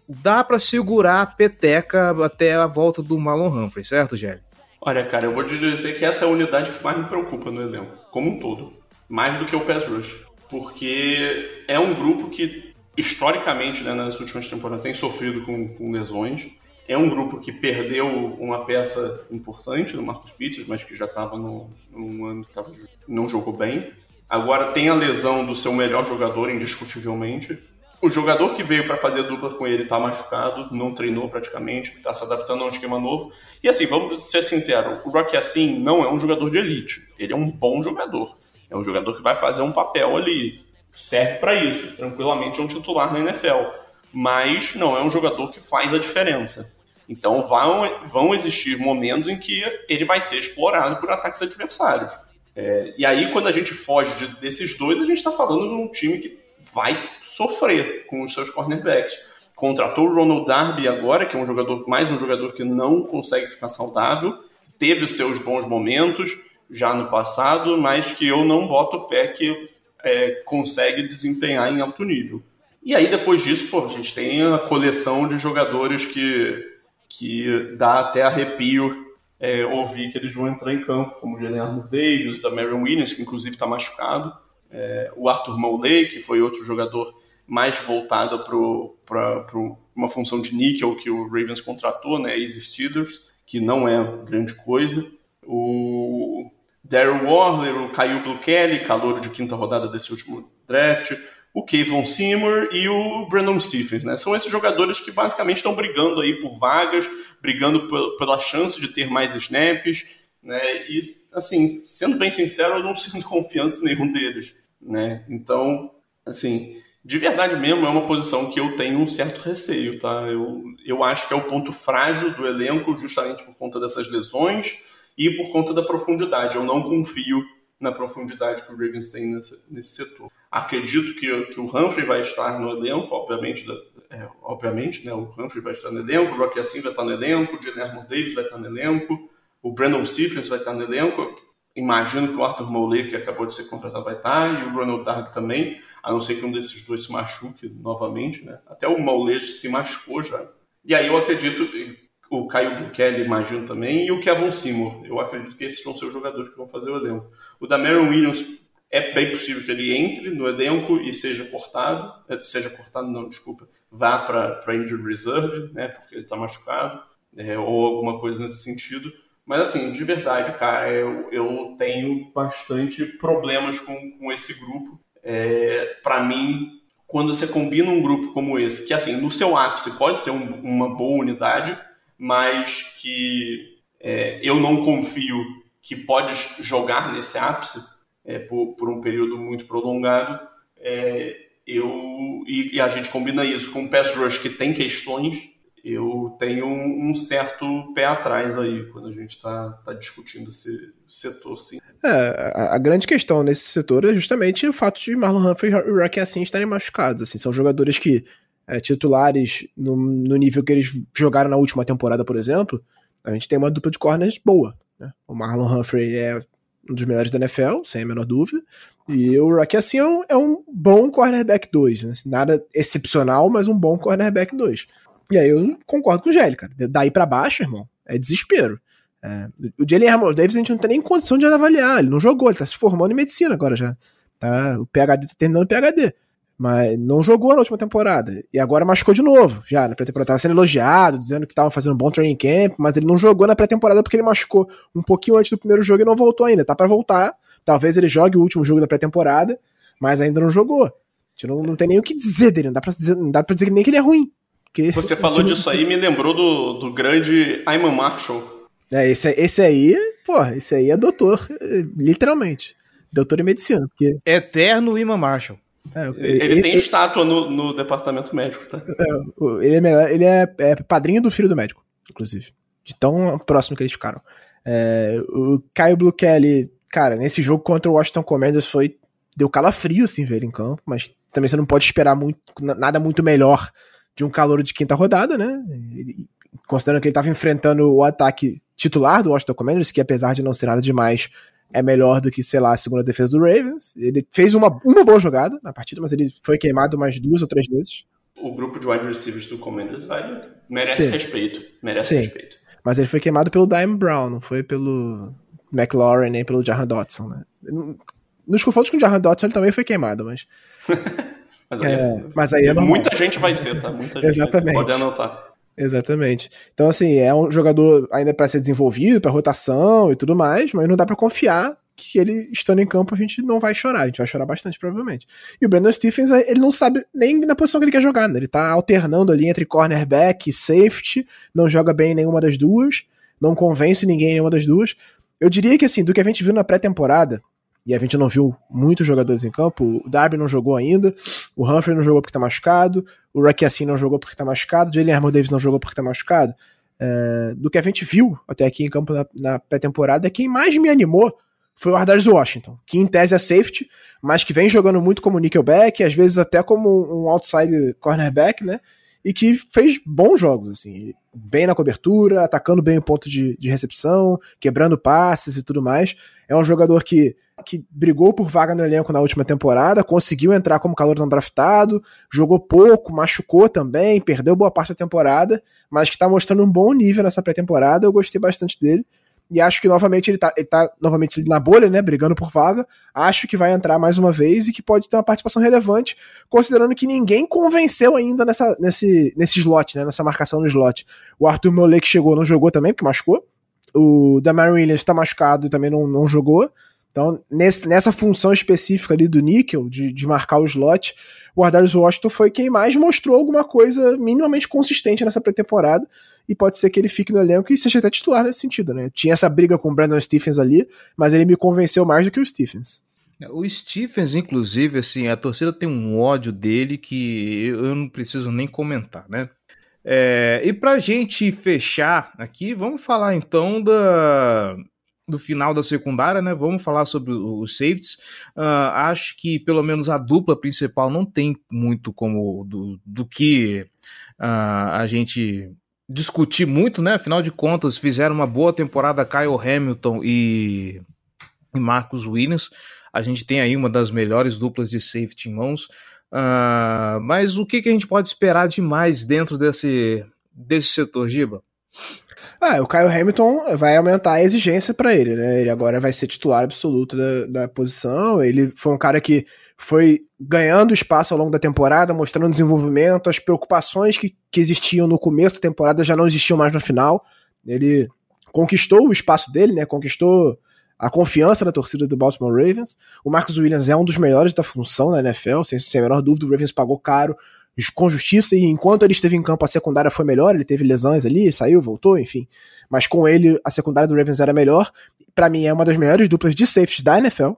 Dá para segurar a peteca até a volta do Malon Humphrey, certo, Gelli?
Olha, cara, eu vou te dizer que essa é a unidade que mais me preocupa no elenco, como um todo. Mais do que o pass rush. Porque é um grupo que, historicamente, né, nas últimas temporadas, tem sofrido com, com lesões. É um grupo que perdeu uma peça importante no Marcos Peters, mas que já estava num ano que não jogou bem. Agora tem a lesão do seu melhor jogador, indiscutivelmente, o jogador que veio para fazer dupla com ele está machucado, não treinou praticamente, está se adaptando a um esquema novo. E assim, vamos ser sinceros, o Rocky assim não é um jogador de elite. Ele é um bom jogador. É um jogador que vai fazer um papel ali. Serve para isso. Tranquilamente é um titular na NFL. Mas não é um jogador que faz a diferença. Então vão, vão existir momentos em que ele vai ser explorado por ataques adversários. É, e aí, quando a gente foge de, desses dois, a gente está falando de um time que vai sofrer com os seus cornerbacks. Contratou o Ronald Darby agora, que é um jogador, mais um jogador que não consegue ficar saudável, teve seus bons momentos já no passado, mas que eu não boto fé que é, consegue desempenhar em alto nível. E aí depois disso, pô, a gente tem a coleção de jogadores que, que dá até arrepio é, ouvir que eles vão entrar em campo, como o Guilherme Davis, da Marion Williams, que inclusive está machucado é, o Arthur Mowley, que foi outro jogador mais voltado para uma função de níquel que o Ravens contratou, né, Easy Steelers, que não é grande coisa. O Daryl Warner, o Caio Blue Kelly, calouro de quinta rodada desse último draft, o Kevon Seymour e o Brandon Stephens, né? São esses jogadores que basicamente estão brigando aí por vagas, brigando pela chance de ter mais snaps, né? E, assim, sendo bem sincero, eu não sinto confiança em nenhum deles né? Então, assim, de verdade mesmo, é uma posição que eu tenho um certo receio, tá? Eu, eu acho que é o ponto frágil do elenco, justamente por conta dessas lesões e por conta da profundidade. Eu não confio na profundidade que o Ravens tem nesse, nesse setor. Acredito que, que o Humphrey vai estar no elenco, obviamente, é, obviamente, né? O Humphrey vai estar no elenco, o Rocky Assim vai estar no elenco, o Guilherme Davis vai estar no elenco, o Brandon Stephens vai estar no elenco imagino que o Arthur Mowley, que acabou de ser contratado, vai estar, e o Ronald Darby também, a não ser que um desses dois se machuque novamente, né? Até o Mowley se machucou já. E aí eu acredito, o Caio Bukele, imagino também, e o Kevin Seymour. Eu acredito que esses vão ser os jogadores que vão fazer o elenco. O da Marion Williams é bem possível que ele entre no elenco e seja cortado, é, seja cortado, não, desculpa, vá para injured reserve, né, porque ele está machucado, é, ou alguma coisa nesse sentido. Mas assim, de verdade, cara, eu, eu tenho bastante problemas com, com esse grupo. É, para mim, quando você combina um grupo como esse, que assim, no seu ápice pode ser um, uma boa unidade, mas que é, eu não confio que pode jogar nesse ápice é, por, por, um período muito prolongado, é, eu e, e, a gente combina isso com um pass rush que tem questões, eu tenho um, certo pé atrás aí quando a gente está tá discutindo esse setor, sim.
É, a, grande questão nesse setor é justamente o fato de Marlon Humphrey e Rocky assim estarem machucados. Assim, são jogadores que é, titulares no, no, nível que eles jogaram na última temporada, por exemplo, a gente tem uma dupla de corners boa. Né? O Marlon Humphrey é um dos melhores da NFL, sem a menor dúvida. E o Rocky assim é um, é um bom cornerback 2. Né? Nada excepcional, mas um bom cornerback 2. E aí eu concordo com o Gelli, cara. Daí para baixo, irmão, é desespero. É, o Jalen Harmon Davis a gente não tem nem condição de avaliar. Ele não jogou, ele tá se formando em medicina agora já. Tá, o PHD tá terminando o PHD. Mas não jogou na última temporada. E agora machucou de novo. Já na pré-temporada tava sendo elogiado, dizendo que tava fazendo um bom training camp, mas ele não jogou na pré-temporada porque ele machucou um pouquinho antes do primeiro jogo e não voltou ainda. Tá para voltar. Talvez ele jogue o último jogo da pré-temporada, mas ainda não jogou. A gente não, não tem nem o que dizer dele. Não dá pra dizer, não dá pra dizer nem que ele é ruim.
Porque... Você falou disso aí me lembrou do, do grande Ayman Marshall.
É, esse, esse aí, pô, esse aí é doutor, literalmente. Doutor em medicina. Porque...
Eterno Iman Marshall.
É, ele, ele, tem ele, estátua no, no, departamento médico, tá?
É, ele, é, ele é, é, padrinho do filho do médico, inclusive. De tão próximo que eles ficaram. É, o Caio Blue Kelly, cara, nesse jogo contra o Washington Commanders foi. Deu calafrio, assim, ver ele em campo, mas também você não pode esperar muito, nada muito melhor de um calor de quinta rodada, né? Ele, considerando que ele estava enfrentando o ataque titular do Washington Commanders, que apesar de não ser nada demais, é melhor do que, sei lá, a segunda defesa do Ravens. Ele fez uma, uma boa jogada na partida, mas ele foi queimado mais duas ou três vezes.
O grupo de wide receivers do Commanders vai, merece Sim. respeito. Merece Sim. respeito.
Mas ele foi queimado pelo Dime Brown, não foi pelo McLaurin nem pelo Jahan Dotson, né? Nos confrontos com o Jahan Dotson ele também foi queimado, mas
Mas aí, é, mas aí é muita gente vai ser, tá? Muita gente
Exatamente.
Pode anotar.
Exatamente. Então, assim, é um jogador ainda para ser desenvolvido, para rotação e tudo mais, mas não dá para confiar que ele estando em campo a gente não vai chorar, a gente vai chorar bastante, provavelmente. E o Brandon Stephens, ele não sabe nem na posição que ele quer jogar, né? Ele tá alternando ali entre cornerback e safety, não joga bem em nenhuma das duas, não convence ninguém em nenhuma das duas. Eu diria que, assim, do que a gente viu na pré-temporada, e a gente não viu muitos jogadores em campo. O Darby não jogou ainda, o Humphrey não jogou porque tá machucado, o Rocky Assim não jogou porque tá machucado, o Jalen Armour Davis não jogou porque tá machucado. É, do que a gente viu até aqui em campo na, na pré-temporada, quem mais me animou foi o Ardarius Washington, que em tese é safety, mas que vem jogando muito como nickelback, às vezes até como um outside cornerback, né? E que fez bons jogos, assim, bem na cobertura, atacando bem o ponto de, de recepção, quebrando passes e tudo mais. É um jogador que que brigou por vaga no elenco na última temporada, conseguiu entrar como calor não draftado, jogou pouco, machucou também, perdeu boa parte da temporada, mas que tá mostrando um bom nível nessa pré-temporada, eu gostei bastante dele. E acho que novamente ele tá, ele tá novamente na bolha, né? Brigando por vaga. Acho que vai entrar mais uma vez e que pode ter uma participação relevante, considerando que ninguém convenceu ainda nessa, nesse, nesse slot, né? Nessa marcação no slot. O Arthur Mollet que chegou, não jogou também, porque machucou. O Damar Williams está machucado e também não, não jogou. Então, nesse, nessa função específica ali do níquel, de, de marcar o slot, o Ardarius Washington foi quem mais mostrou alguma coisa minimamente consistente nessa pré-temporada, e pode ser que ele fique no elenco e seja até titular nesse sentido, né? Tinha essa briga com o Brandon Stephens ali, mas ele me convenceu mais do que o Stephens.
O Stephens, inclusive, assim, a torcida tem um ódio dele que eu não preciso nem comentar, né? É, e pra gente fechar aqui, vamos falar então da, do final da secundária, né? Vamos falar sobre os safeties. Uh, acho que pelo menos a dupla principal não tem muito como do, do que uh, a gente discutir muito, né? Afinal de contas, fizeram uma boa temporada Kyle Hamilton e, e Marcus Williams. A gente tem aí uma das melhores duplas de safety em mãos. Uh, mas o que, que a gente pode esperar de mais dentro desse, desse setor, Giba?
Ah, o Kyle Hamilton vai aumentar a exigência para ele, né? Ele agora vai ser titular absoluto da, da posição. Ele foi um cara que foi ganhando espaço ao longo da temporada, mostrando desenvolvimento, as preocupações que, que existiam no começo da temporada já não existiam mais no final. Ele conquistou o espaço dele, né? Conquistou a confiança da torcida do Baltimore Ravens. O Marcus Williams é um dos melhores da função na NFL, sem, sem a menor dúvida. O Ravens pagou caro, com justiça, e enquanto ele esteve em campo, a secundária foi melhor. Ele teve lesões ali, saiu, voltou, enfim. Mas com ele, a secundária do Ravens era melhor. Para mim, é uma das melhores duplas de safeties da NFL.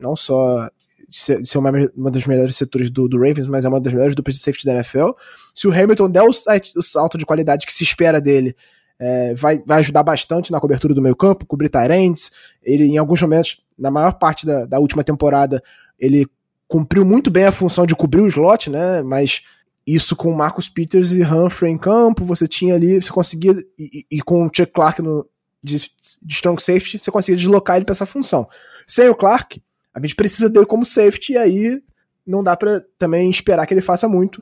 Não só de ser, uma, uma das melhores setores do, do, Ravens, mas é uma das melhores duplas de safety da NFL. Se o Hamilton der o, o salto de qualidade que se espera dele, é, vai, vai ajudar bastante na cobertura do meio campo, cobrir Tyrants. Ele, em alguns momentos, na maior parte da, da última temporada, ele cumpriu muito bem a função de cobrir o slot, né? Mas isso com Marcus Peters e Humphrey em campo, você tinha ali, você conseguia, e, e com o Chuck Clark no, de, de strong safety, você conseguia deslocar ele para essa função. Sem o Clark, a gente precisa dele como safety, e aí não dá para também esperar que ele faça muito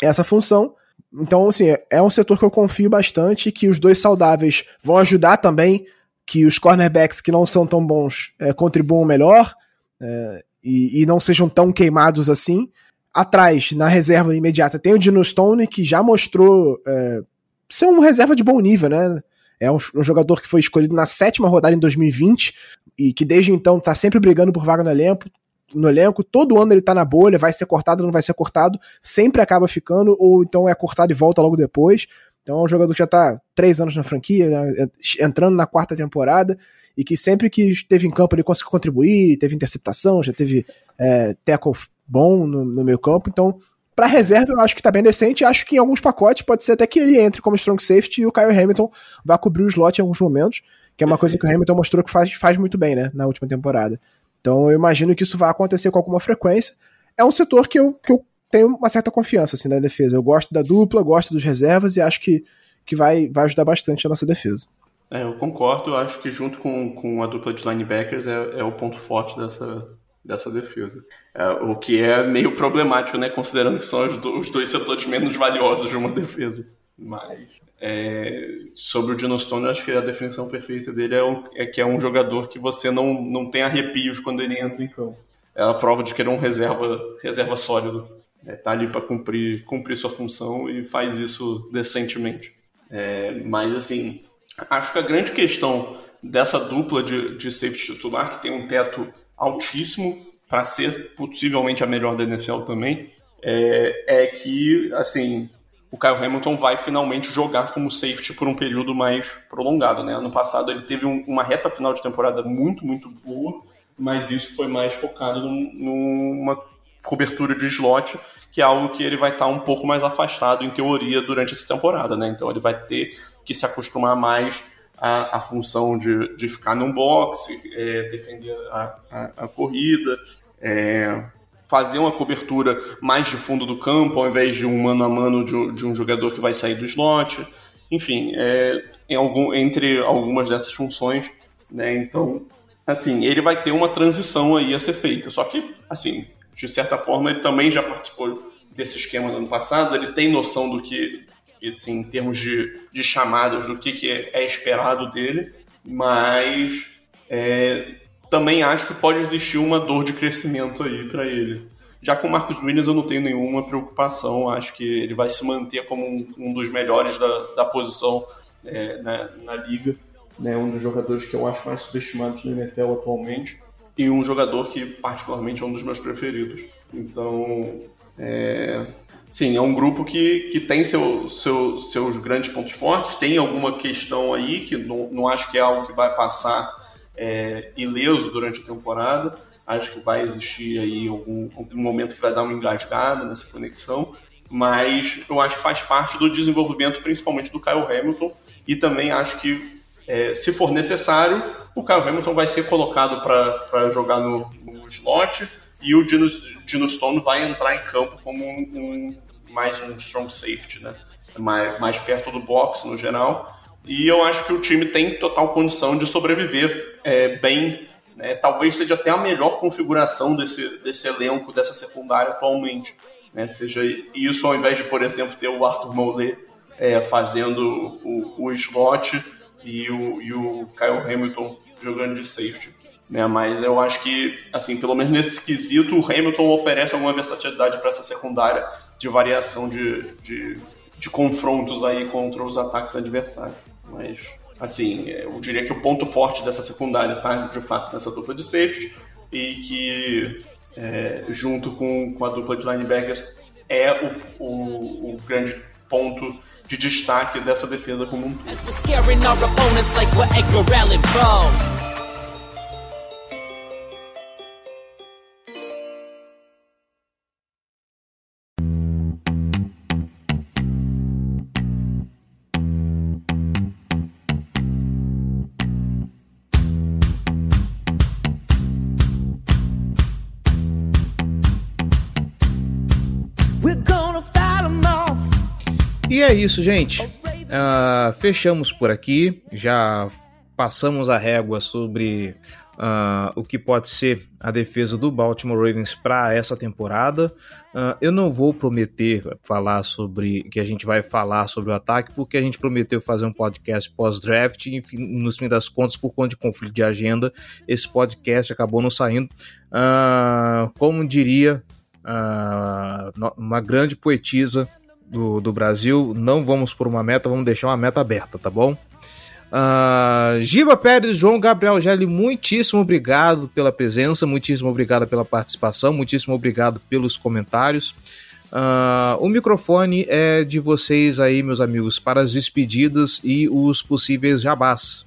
essa função. Então, assim, é um setor que eu confio bastante, que os dois saudáveis vão ajudar também que os cornerbacks que não são tão bons é, contribuam melhor é, e, e, não sejam tão queimados assim. Atrás, na reserva imediata, tem o Dino Stone, que já mostrou é, ser um reserva de bom nível, né? É um, um, jogador que foi escolhido na sétima rodada em 2020 e que desde então tá sempre brigando por vaga no elenco, no elenco, todo ano ele tá na bolha, vai ser cortado, não vai ser cortado, sempre acaba ficando, ou então é cortado e volta logo depois. Então é um jogador que já tá três anos na franquia, né, entrando na quarta temporada, e que sempre que esteve em campo ele conseguiu contribuir, teve interceptação, já teve é, tackle bom no, no meio campo, então para reserva eu acho que tá bem decente, acho que em alguns pacotes pode ser até que ele entre como strong safety e o Kyle Hamilton vai cobrir o slot em alguns momentos, que é uma coisa que o Hamilton mostrou que faz, faz muito bem, né, na última temporada. Então eu imagino que isso vai acontecer com alguma frequência. É um setor que eu, que eu tenho uma certa confiança assim, na defesa. Eu gosto da dupla, gosto dos reservas e acho que, que vai, vai ajudar bastante a nossa defesa.
É, eu concordo. Acho que junto com, com a dupla de linebackers é, é o ponto forte dessa, dessa defesa. É, o que é meio problemático, né? Considerando que são os, do, os dois setores menos valiosos de uma defesa. Mas é, sobre o Dino Stone, eu acho que a definição perfeita dele é, é, que é um jogador que você não, não tem arrepios quando ele entra em campo. É a prova de que ele é um reserva, reserva sólido. É, tá ali para cumprir, cumprir sua função e faz isso decentemente. É, mas assim, acho que a grande questão dessa dupla de, de safety titular, que tem um teto altíssimo para ser possivelmente a melhor da NFL também, é, é que assim o Kyle Hamilton vai finalmente jogar como safety por um período mais prolongado. Né? Ano passado ele teve um, uma reta final de temporada muito, muito boa, mas isso foi mais focado num, numa cobertura de slot, que é algo que ele vai estar um pouco mais afastado, em teoria, durante essa temporada. Né? Então ele vai ter que se acostumar mais à, à função de, de ficar num boxe, é, defender a, a, a corrida, é, fazer uma cobertura mais de fundo do campo, ao invés de um mano a mano de, de um jogador que vai sair do slot. Enfim, é, algum, entre algumas dessas funções, né? Então, assim, ele vai ter uma transição aí a ser feita. Só que, assim, de certa forma, ele também já participou desse esquema no ano passado, ele tem noção do que, assim, em termos de, de chamadas, do que, que é, esperado dele, mas é, também acho que pode existir uma dor de crescimento aí para ele. Já com o Marcos Williams eu não tenho nenhuma preocupação, acho que ele vai se manter como um, um dos melhores da, da posição é, na, na, liga, né? um dos jogadores que eu acho mais subestimados no NFL atualmente e um jogador que particularmente é um dos meus preferidos. Então, é, sim, é um grupo que, que tem seu, seu, seus grandes pontos fortes, tem alguma questão aí que não, não acho que é algo que vai passar é, ileso durante a temporada. Acho que vai existir aí algum, algum momento que vai dar uma engasgada nessa conexão, mas eu acho que faz parte do desenvolvimento, principalmente do Kyle Hamilton, e também acho que, é, se for necessário, o Kyle Hamilton vai ser colocado para jogar no, no, slot e o Dino, Dino, Stone vai entrar em campo como um, um, mais um strong safety, né? mais, mais perto do box no geral e eu acho que o time tem total condição de sobreviver é, bem. Né? Talvez seja até a melhor configuração desse, desse elenco, dessa secundária atualmente. Né? Seja isso ao invés de, por exemplo, ter o Arthur Moulet é, fazendo o, o slot e o, e o Kyle Hamilton jogando de safety. Né? Mas eu acho que, assim, pelo menos nesse quesito, o Hamilton oferece alguma versatilidade para essa secundária de variação de, de, de confrontos aí contra os ataques adversários. Mas, assim, eu diria que o ponto forte dessa secundária está, de fato, nessa dupla de safety e que, é, junto com, com a dupla de linebackers, é o, o, o grande ponto de destaque dessa defesa como um todo.
E é isso, gente. Uh, fechamos por aqui. Já passamos a régua sobre uh, o que pode ser a defesa do Baltimore Ravens para essa temporada. Uh, eu não vou prometer falar sobre que a gente vai falar sobre o ataque, porque a gente prometeu fazer um podcast pós-draft e nos fim das contas, por conta de conflito de agenda, esse podcast acabou não saindo. como diria uma grande poetisa do, do Brasil, não vamos por uma meta, vamos deixar uma meta aberta, tá bom? Uh, Giba Pérez, João Gabriel Gelli, muitíssimo obrigado pela presença, muitíssimo obrigado pela participação, muitíssimo obrigado pelos comentários. Uh, o microfone é de vocês aí, meus amigos, para as despedidas e os possíveis jabás.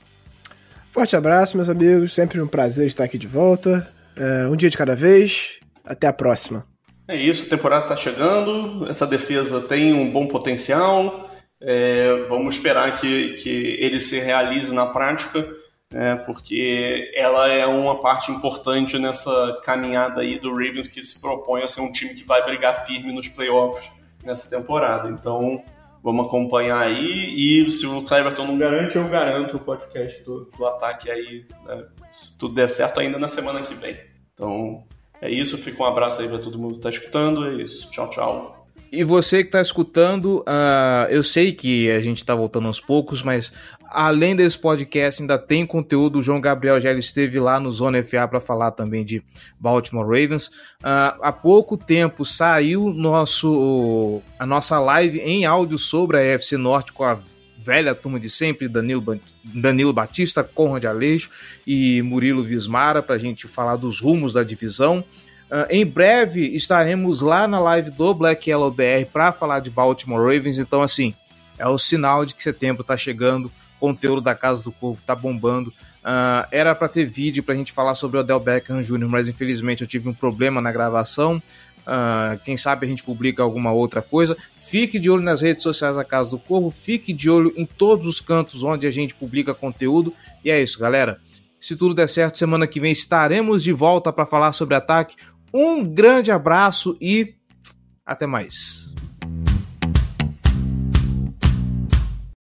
Forte abraço, meus amigos, sempre um prazer estar aqui de volta. Uh, um dia de cada vez, até a próxima.
É isso, a temporada está chegando, essa defesa tem um bom potencial, é, vamos esperar que, que ele se realize na prática, é, porque ela é uma parte importante nessa caminhada aí do Ravens que se propõe a ser um time que vai brigar firme nos playoffs nessa temporada. Então, vamos acompanhar aí e se o Cleverton não garante, eu garanto o podcast do, do ataque aí, né, se tudo der certo ainda na semana que vem. Então, é isso, fica um abraço aí para todo mundo que está escutando. É isso. Tchau, tchau.
E você que está escutando, uh, eu sei que a gente está voltando aos poucos, mas além desse podcast, ainda tem conteúdo. O João Gabriel já esteve lá no Zona FA para falar também de Baltimore Ravens. Uh, há pouco tempo saiu nosso, a nossa live em áudio sobre a EFC Norte com a velha turma de sempre, Danilo, Danilo Batista, Conrad Aleixo e Murilo Vismara, para a gente falar dos rumos da divisão. Uh, em breve estaremos lá na live do Black Yellow BR para falar de Baltimore Ravens, então assim, é o sinal de que setembro está chegando, conteúdo da Casa do Corvo está bombando. Uh, era para ter vídeo para a gente falar sobre o Odell Beckham Jr., mas infelizmente eu tive um problema na gravação. Uh, quem sabe a gente publica alguma outra coisa. Fique de olho nas redes sociais da Casa do Corvo, fique de olho em todos os cantos onde a gente publica conteúdo. E é isso, galera. Se tudo der certo, semana que vem estaremos de volta para falar sobre ataque. Um grande abraço e até mais.